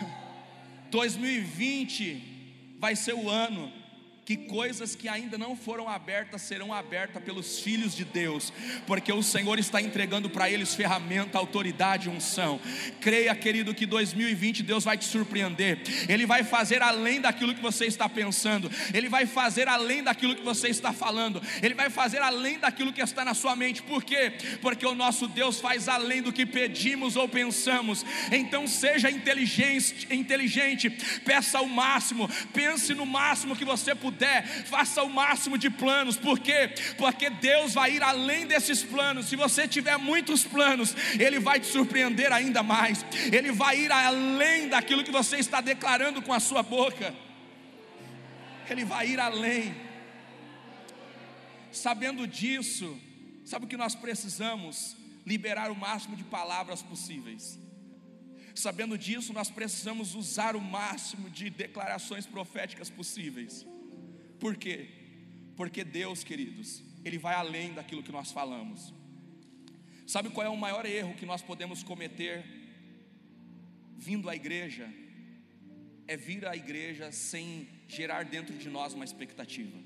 (laughs) 2020 vai ser o ano que coisas que ainda não foram abertas serão abertas pelos filhos de Deus, porque o Senhor está entregando para eles ferramenta, autoridade, unção. Creia, querido, que 2020 Deus vai te surpreender. Ele vai fazer além daquilo que você está pensando. Ele vai fazer além daquilo que você está falando. Ele vai fazer além daquilo que está na sua mente. Por quê? Porque o nosso Deus faz além do que pedimos ou pensamos. Então seja inteligente, inteligente, peça o máximo, pense no máximo que você puder puder, faça o máximo de planos, por quê? Porque Deus vai ir além desses planos. Se você tiver muitos planos, Ele vai te surpreender ainda mais, Ele vai ir além daquilo que você está declarando com a sua boca, Ele vai ir além. Sabendo disso, sabe o que nós precisamos? Liberar o máximo de palavras possíveis. Sabendo disso, nós precisamos usar o máximo de declarações proféticas possíveis. Por quê? Porque Deus, queridos, Ele vai além daquilo que nós falamos. Sabe qual é o maior erro que nós podemos cometer vindo à igreja? É vir à igreja sem gerar dentro de nós uma expectativa.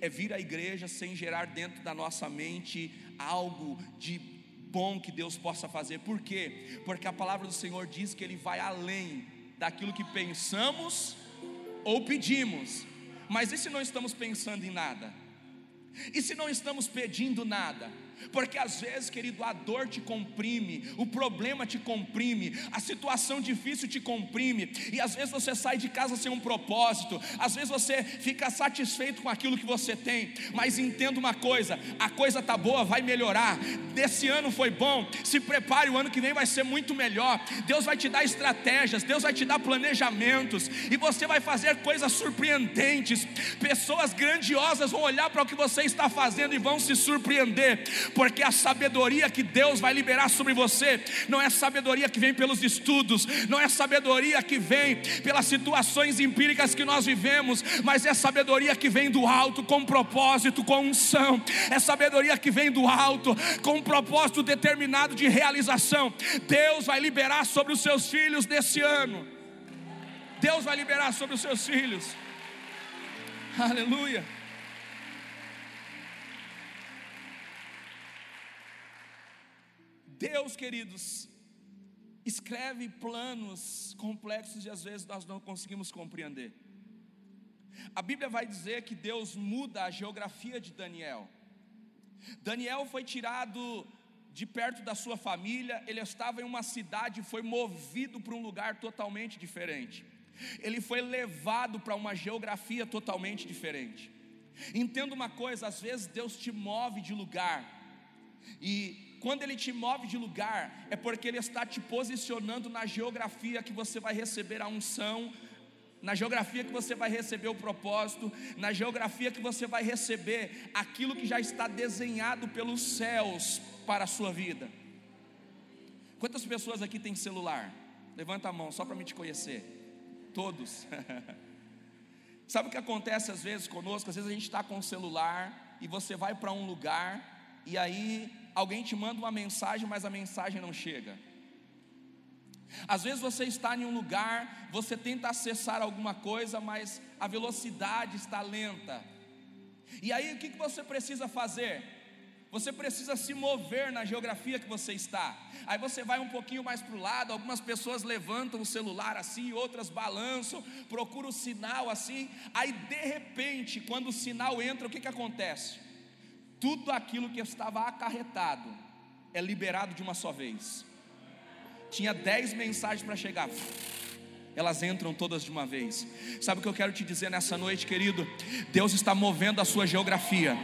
É vir à igreja sem gerar dentro da nossa mente algo de bom que Deus possa fazer. Por quê? Porque a palavra do Senhor diz que Ele vai além daquilo que pensamos ou pedimos. Mas e se não estamos pensando em nada? E se não estamos pedindo nada? Porque às vezes, querido, a dor te comprime, o problema te comprime, a situação difícil te comprime, e às vezes você sai de casa sem um propósito, às vezes você fica satisfeito com aquilo que você tem, mas entenda uma coisa: a coisa tá boa, vai melhorar. Desse ano foi bom, se prepare, o ano que vem vai ser muito melhor. Deus vai te dar estratégias, Deus vai te dar planejamentos, e você vai fazer coisas surpreendentes. Pessoas grandiosas vão olhar para o que você está fazendo e vão se surpreender porque a sabedoria que Deus vai liberar sobre você não é sabedoria que vem pelos estudos, não é sabedoria que vem pelas situações empíricas que nós vivemos, mas é sabedoria que vem do alto com propósito, com unção, é sabedoria que vem do alto com um propósito determinado de realização. Deus vai liberar sobre os seus filhos nesse ano. Deus vai liberar sobre os seus filhos. Aleluia. Deus, queridos, escreve planos complexos e às vezes nós não conseguimos compreender. A Bíblia vai dizer que Deus muda a geografia de Daniel. Daniel foi tirado de perto da sua família, ele estava em uma cidade e foi movido para um lugar totalmente diferente. ele foi levado para uma geografia totalmente diferente. Entenda uma coisa: às vezes Deus te move de lugar, e quando Ele te move de lugar, é porque Ele está te posicionando na geografia que você vai receber a unção, na geografia que você vai receber o propósito, na geografia que você vai receber aquilo que já está desenhado pelos céus para a sua vida. Quantas pessoas aqui têm celular? Levanta a mão só para me te conhecer. Todos. (laughs) Sabe o que acontece às vezes conosco? Às vezes a gente está com o celular e você vai para um lugar e aí alguém te manda uma mensagem, mas a mensagem não chega. Às vezes você está em um lugar, você tenta acessar alguma coisa, mas a velocidade está lenta. E aí o que você precisa fazer? Você precisa se mover na geografia que você está. Aí você vai um pouquinho mais para o lado, algumas pessoas levantam o celular assim, outras balançam, procura o sinal assim. Aí de repente, quando o sinal entra, o que, que acontece? Tudo aquilo que estava acarretado é liberado de uma só vez. Tinha dez mensagens para chegar elas entram todas de uma vez. Sabe o que eu quero te dizer nessa noite, querido? Deus está movendo a sua geografia.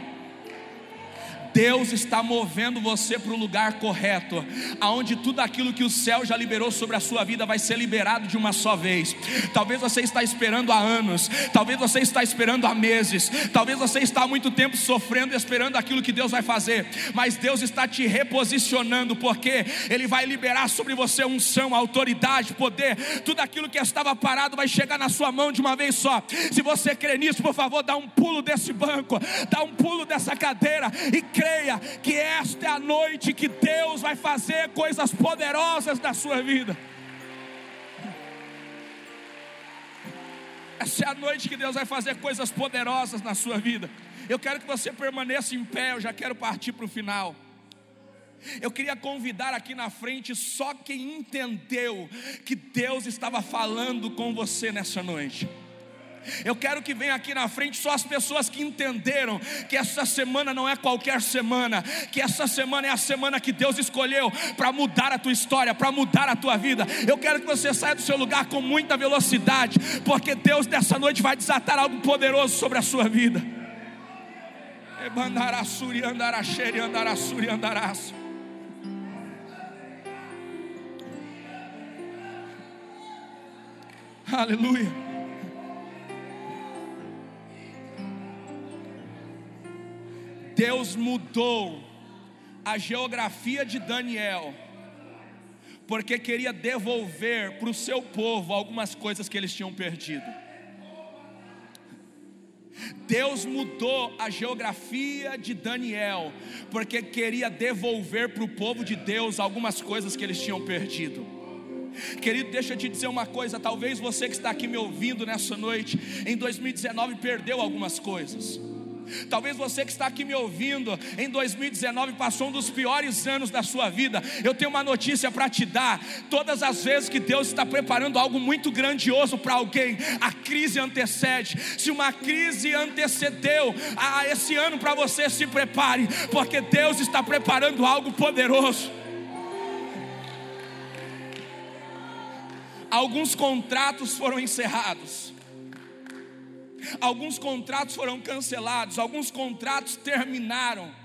Deus está movendo você para o lugar correto, aonde tudo aquilo que o céu já liberou sobre a sua vida vai ser liberado de uma só vez. Talvez você está esperando há anos, talvez você está esperando há meses, talvez você está há muito tempo sofrendo e esperando aquilo que Deus vai fazer, mas Deus está te reposicionando porque ele vai liberar sobre você unção, autoridade, poder, tudo aquilo que estava parado vai chegar na sua mão de uma vez só. Se você crê nisso, por favor, dá um pulo desse banco, dá um pulo dessa cadeira e creia que esta é a noite que Deus vai fazer coisas poderosas na sua vida. Essa é a noite que Deus vai fazer coisas poderosas na sua vida. Eu quero que você permaneça em pé, eu já quero partir para o final. Eu queria convidar aqui na frente só quem entendeu que Deus estava falando com você nessa noite. Eu quero que venha aqui na frente só as pessoas que entenderam que essa semana não é qualquer semana, que essa semana é a semana que Deus escolheu para mudar a tua história, para mudar a tua vida. Eu quero que você saia do seu lugar com muita velocidade, porque Deus nessa noite vai desatar algo poderoso sobre a sua vida. Aleluia. Deus mudou a geografia de Daniel, porque queria devolver para o seu povo algumas coisas que eles tinham perdido. Deus mudou a geografia de Daniel, porque queria devolver para o povo de Deus algumas coisas que eles tinham perdido. Querido, deixa eu te dizer uma coisa: talvez você que está aqui me ouvindo nessa noite, em 2019 perdeu algumas coisas. Talvez você que está aqui me ouvindo, em 2019 passou um dos piores anos da sua vida. Eu tenho uma notícia para te dar. Todas as vezes que Deus está preparando algo muito grandioso para alguém, a crise antecede. Se uma crise antecedeu a esse ano para você, se prepare, porque Deus está preparando algo poderoso. Alguns contratos foram encerrados Alguns contratos foram cancelados, alguns contratos terminaram.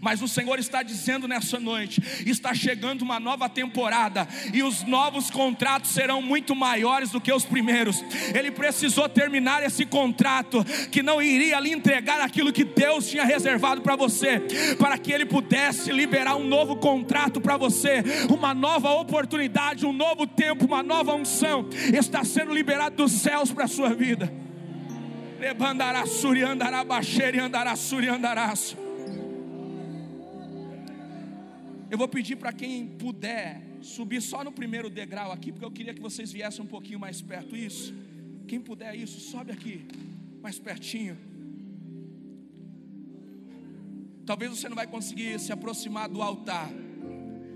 Mas o Senhor está dizendo nessa noite: está chegando uma nova temporada, e os novos contratos serão muito maiores do que os primeiros. Ele precisou terminar esse contrato, que não iria lhe entregar aquilo que Deus tinha reservado para você, para que ele pudesse liberar um novo contrato para você, uma nova oportunidade, um novo tempo, uma nova unção. Está sendo liberado dos céus para a sua vida. Eu vou pedir para quem puder subir só no primeiro degrau aqui, porque eu queria que vocês viessem um pouquinho mais perto. Isso. Quem puder isso, sobe aqui, mais pertinho. Talvez você não vai conseguir se aproximar do altar,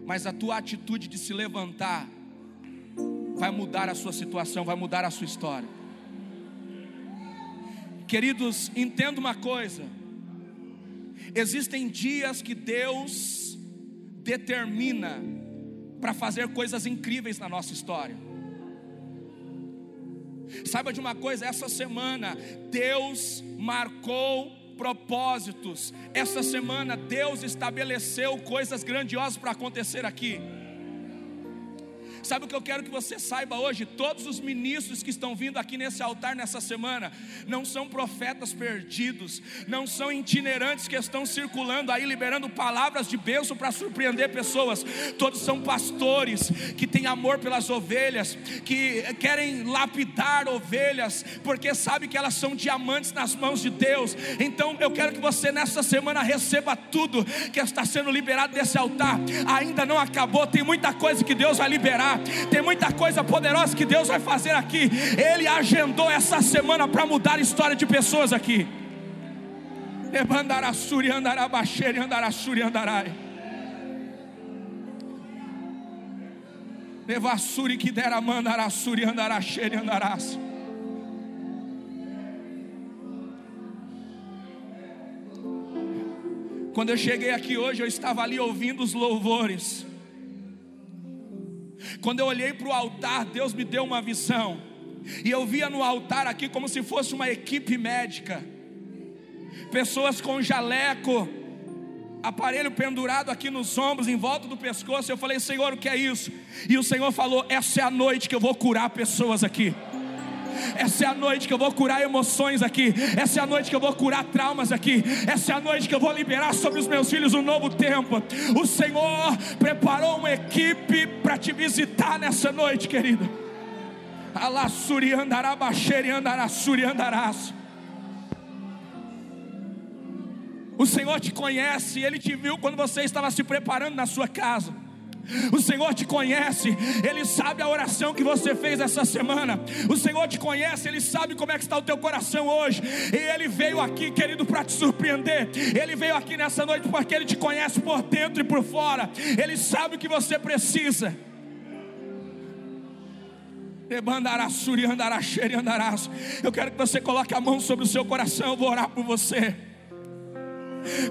mas a tua atitude de se levantar vai mudar a sua situação, vai mudar a sua história. Queridos, entenda uma coisa: existem dias que Deus determina para fazer coisas incríveis na nossa história. Saiba de uma coisa, essa semana Deus marcou propósitos. Essa semana Deus estabeleceu coisas grandiosas para acontecer aqui. Sabe o que eu quero que você saiba hoje? Todos os ministros que estão vindo aqui nesse altar nessa semana não são profetas perdidos, não são itinerantes que estão circulando aí liberando palavras de bênção para surpreender pessoas. Todos são pastores que têm amor pelas ovelhas, que querem lapidar ovelhas, porque sabe que elas são diamantes nas mãos de Deus. Então eu quero que você nessa semana receba tudo que está sendo liberado desse altar. Ainda não acabou, tem muita coisa que Deus vai liberar. Tem muita coisa poderosa que Deus vai fazer aqui. Ele agendou essa semana para mudar a história de pessoas aqui. Ebandarassuri andarabaxere andarassuri andarai. Levassuri que dera mandarassuri andaraxere andarás. Quando eu cheguei aqui hoje, eu estava ali ouvindo os louvores. Quando eu olhei para o altar, Deus me deu uma visão. E eu via no altar aqui como se fosse uma equipe médica. Pessoas com jaleco, aparelho pendurado aqui nos ombros, em volta do pescoço. Eu falei, Senhor, o que é isso? E o Senhor falou: Essa é a noite que eu vou curar pessoas aqui. Essa é a noite que eu vou curar emoções aqui. Essa é a noite que eu vou curar traumas aqui. Essa é a noite que eu vou liberar sobre os meus filhos um novo tempo. O Senhor preparou uma equipe para te visitar nessa noite, querido. Alassuri andará, baixeira andará, andarás. O Senhor te conhece, Ele te viu quando você estava se preparando na sua casa. O Senhor te conhece, Ele sabe a oração que você fez essa semana. O Senhor te conhece, Ele sabe como é que está o teu coração hoje. E Ele veio aqui, querido, para te surpreender. Ele veio aqui nessa noite porque Ele te conhece por dentro e por fora. Ele sabe o que você precisa. Eu quero que você coloque a mão sobre o seu coração. Eu vou orar por você.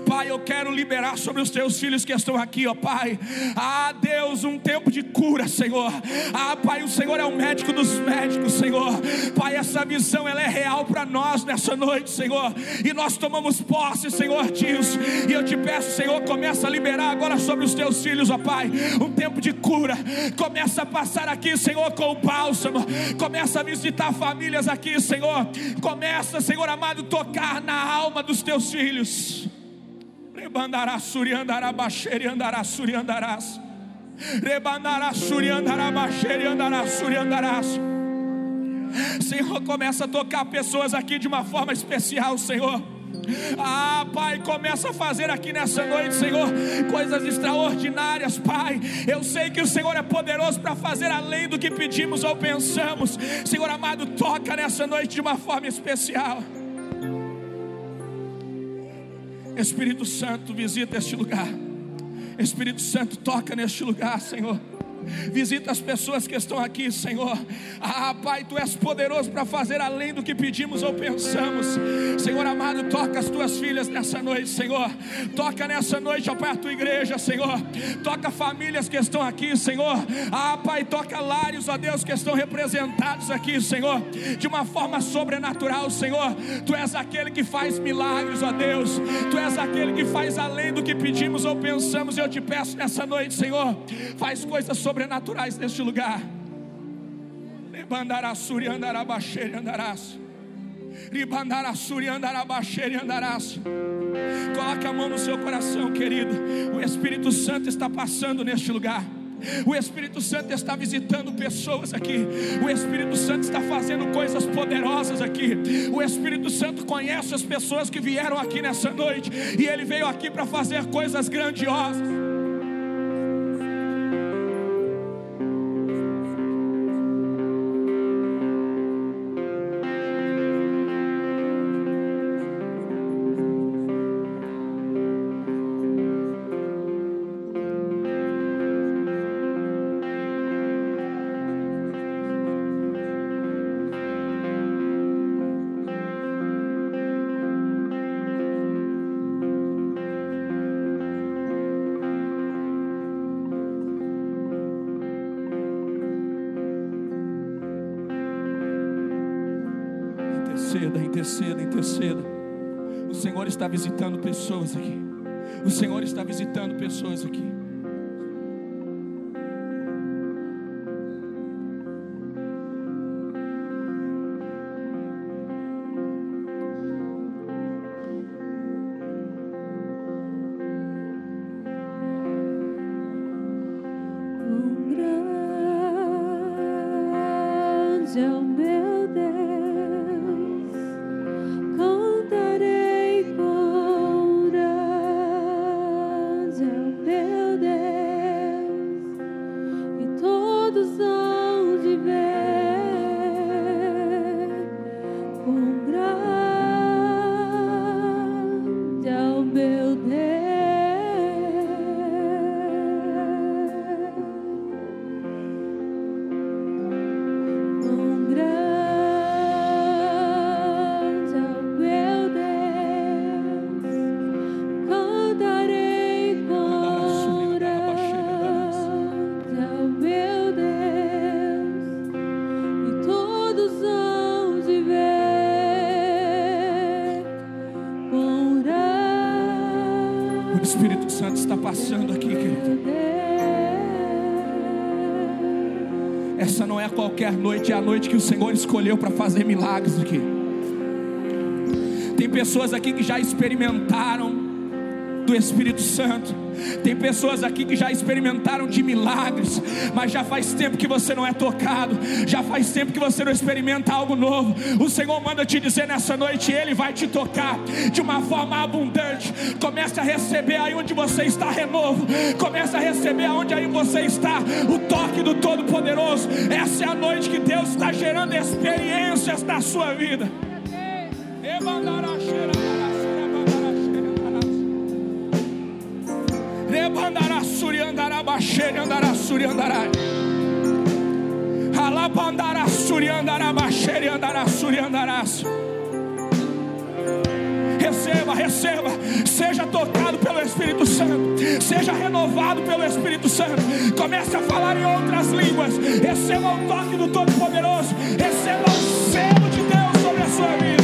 Pai, eu quero liberar sobre os teus filhos que estão aqui, ó Pai. Ah, Deus, um tempo de cura, Senhor. Ah, Pai, o Senhor é o médico dos médicos, Senhor. Pai, essa visão ela é real para nós nessa noite, Senhor. E nós tomamos posse, Senhor, disso. E eu te peço, Senhor, começa a liberar agora sobre os teus filhos, ó Pai, um tempo de cura. Começa a passar aqui, Senhor, com o bálsamo. Começa a visitar famílias aqui, Senhor. Começa, Senhor amado, tocar na alma dos teus filhos. Rebandará suriandará baixere andará suriandarás. Rebandará suriandará baixere andará suriandarás. Senhor, começa a tocar pessoas aqui de uma forma especial, Senhor. Ah, Pai, começa a fazer aqui nessa noite, Senhor, coisas extraordinárias, Pai. Eu sei que o Senhor é poderoso para fazer além do que pedimos ou pensamos. Senhor amado, toca nessa noite de uma forma especial. Espírito Santo, visita este lugar. Espírito Santo, toca neste lugar, Senhor. Visita as pessoas que estão aqui, Senhor. Ah, Pai, Tu és poderoso para fazer além do que pedimos ou pensamos. Senhor amado, toca as tuas filhas nessa noite, Senhor. Toca nessa noite, ó Pai, a tua igreja, Senhor. Toca famílias que estão aqui, Senhor. Ah, Pai, toca lares, ó Deus, que estão representados aqui, Senhor. De uma forma sobrenatural, Senhor. Tu és aquele que faz milagres, ó Deus. Tu és aquele que faz além do que pedimos ou pensamos. Eu te peço nessa noite, Senhor. Faz coisas sobrenaturais sobrenaturais neste lugar. Lebandarassuri andarabaxere andarás. Ribandarassuri andarabaxere andarás. Coloque a mão no seu coração, querido. O Espírito Santo está passando neste lugar. O Espírito Santo está visitando pessoas aqui. O Espírito Santo está fazendo coisas poderosas aqui. O Espírito Santo conhece as pessoas que vieram aqui nessa noite. E ele veio aqui para fazer coisas grandiosas. Interceda, interceda. O Senhor está visitando pessoas aqui. O Senhor está visitando pessoas aqui. Passando aqui, querido. Essa não é qualquer noite, é a noite que o Senhor escolheu para fazer milagres aqui. Tem pessoas aqui que já experimentaram do Espírito Santo tem pessoas aqui que já experimentaram de milagres, mas já faz tempo que você não é tocado, já faz tempo que você não experimenta algo novo. O Senhor manda te dizer nessa noite: Ele vai te tocar de uma forma abundante. Comece a receber aí onde você está renovo, comece a receber aonde aí você está o toque do Todo-Poderoso. Essa é a noite que Deus está gerando experiências na sua vida. Andará andará. Receba, receba, seja tocado pelo Espírito Santo, seja renovado pelo Espírito Santo. Comece a falar em outras línguas. Receba o toque do Todo-Poderoso, receba o selo de Deus sobre a sua vida.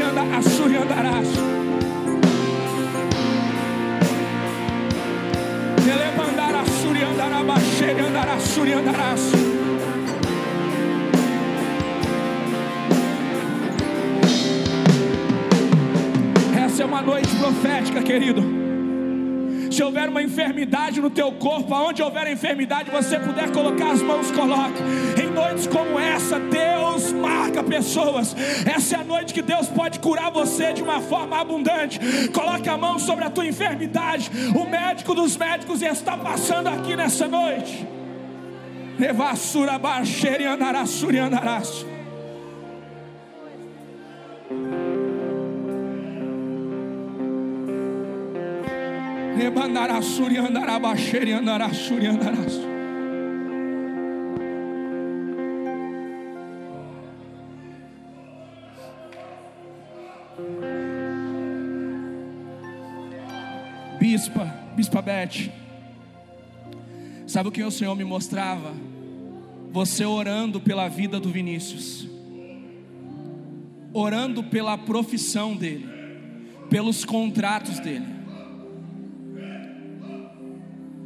Baixeira assuri andarás. Elebandar assuri andará baixeira andará assuri andarás. Essa é uma noite profética, querido se houver uma enfermidade no teu corpo, aonde houver enfermidade, você puder colocar as mãos, coloque. Em noites como essa, Deus marca pessoas. Essa é a noite que Deus pode curar você de uma forma abundante. Coloque a mão sobre a tua enfermidade. O médico dos médicos está passando aqui nessa noite. Levassura baixeira e andarás. Rebandará suri andará baixeira andará suri andará. Bispa, Bispa Beth, sabe o que o Senhor me mostrava? Você orando pela vida do Vinícius, orando pela profissão dele, pelos contratos dele.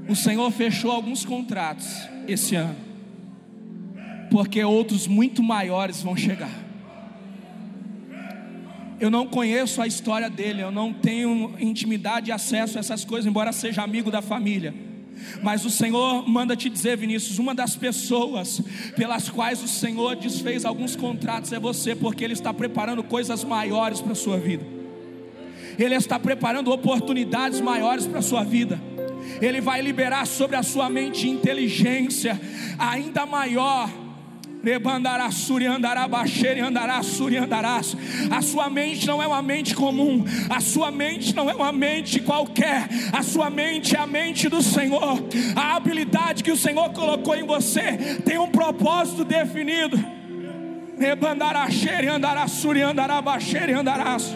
O Senhor fechou alguns contratos esse ano, porque outros muito maiores vão chegar. Eu não conheço a história dele, eu não tenho intimidade e acesso a essas coisas, embora seja amigo da família. Mas o Senhor manda te dizer, Vinícius, uma das pessoas pelas quais o Senhor desfez alguns contratos é você, porque Ele está preparando coisas maiores para a sua vida. Ele está preparando oportunidades maiores para a sua vida. Ele vai liberar sobre a sua mente inteligência ainda maior. A sua mente não é uma mente comum, a sua mente não é uma mente qualquer, a sua mente é a mente do Senhor. A habilidade que o Senhor colocou em você tem um propósito definido. Rebandará, xere, andará, suri, andará, baxere, andarás.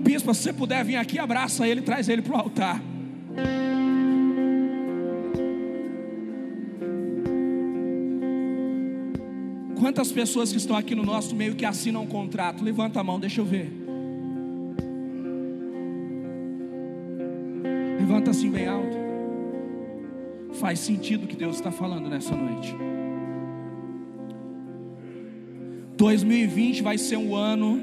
Bispo, se você puder vir aqui, abraça ele, traz ele para o altar. Quantas pessoas que estão aqui no nosso meio que assinam um contrato? Levanta a mão, deixa eu ver. Levanta assim bem alto. Faz sentido o que Deus está falando nessa noite. 2020 vai ser um ano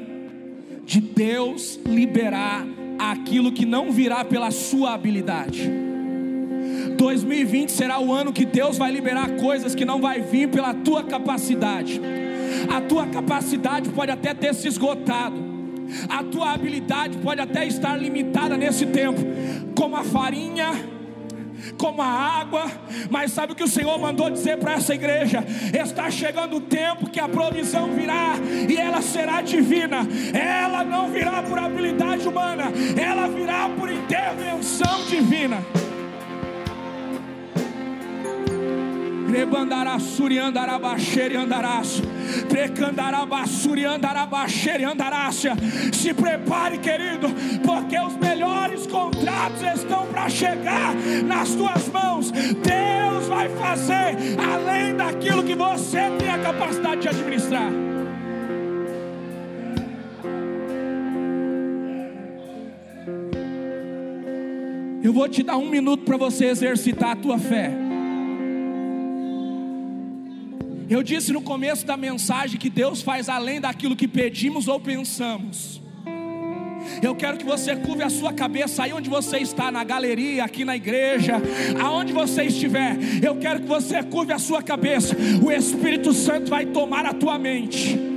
de Deus liberar aquilo que não virá pela sua habilidade. 2020 será o ano que Deus vai liberar coisas que não vai vir pela tua capacidade. A tua capacidade pode até ter se esgotado. A tua habilidade pode até estar limitada nesse tempo, como a farinha, como a água, mas sabe o que o Senhor mandou dizer para essa igreja? Está chegando o tempo que a provisão virá e ela será divina. Ela não virá por habilidade humana, ela virá por intervenção divina. Grebandarasuri andarabaxere andaraço. Trecandarabassuri andarabaxere andarácia. Se prepare, querido, porque os melhores contratos estão para chegar nas tuas mãos. Deus vai fazer além daquilo que você tem a capacidade de administrar. Eu vou te dar um minuto para você exercitar a tua fé. Eu disse no começo da mensagem que Deus faz além daquilo que pedimos ou pensamos. Eu quero que você curve a sua cabeça aí onde você está, na galeria, aqui na igreja, aonde você estiver. Eu quero que você curve a sua cabeça. O Espírito Santo vai tomar a tua mente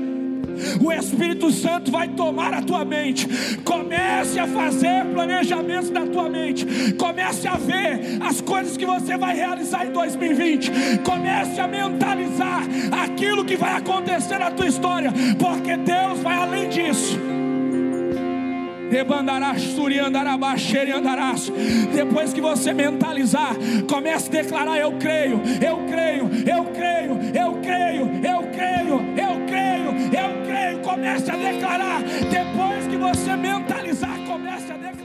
o Espírito Santo vai tomar a tua mente. Comece a fazer planejamentos da tua mente. Comece a ver as coisas que você vai realizar em 2020. Comece a mentalizar aquilo que vai acontecer na tua história, porque Deus vai além disso. Depois que você mentalizar, comece a declarar: Eu creio, eu creio, eu creio, eu creio, eu creio, eu creio, eu creio. Comece a declarar. Depois que você mentalizar, comece a declarar.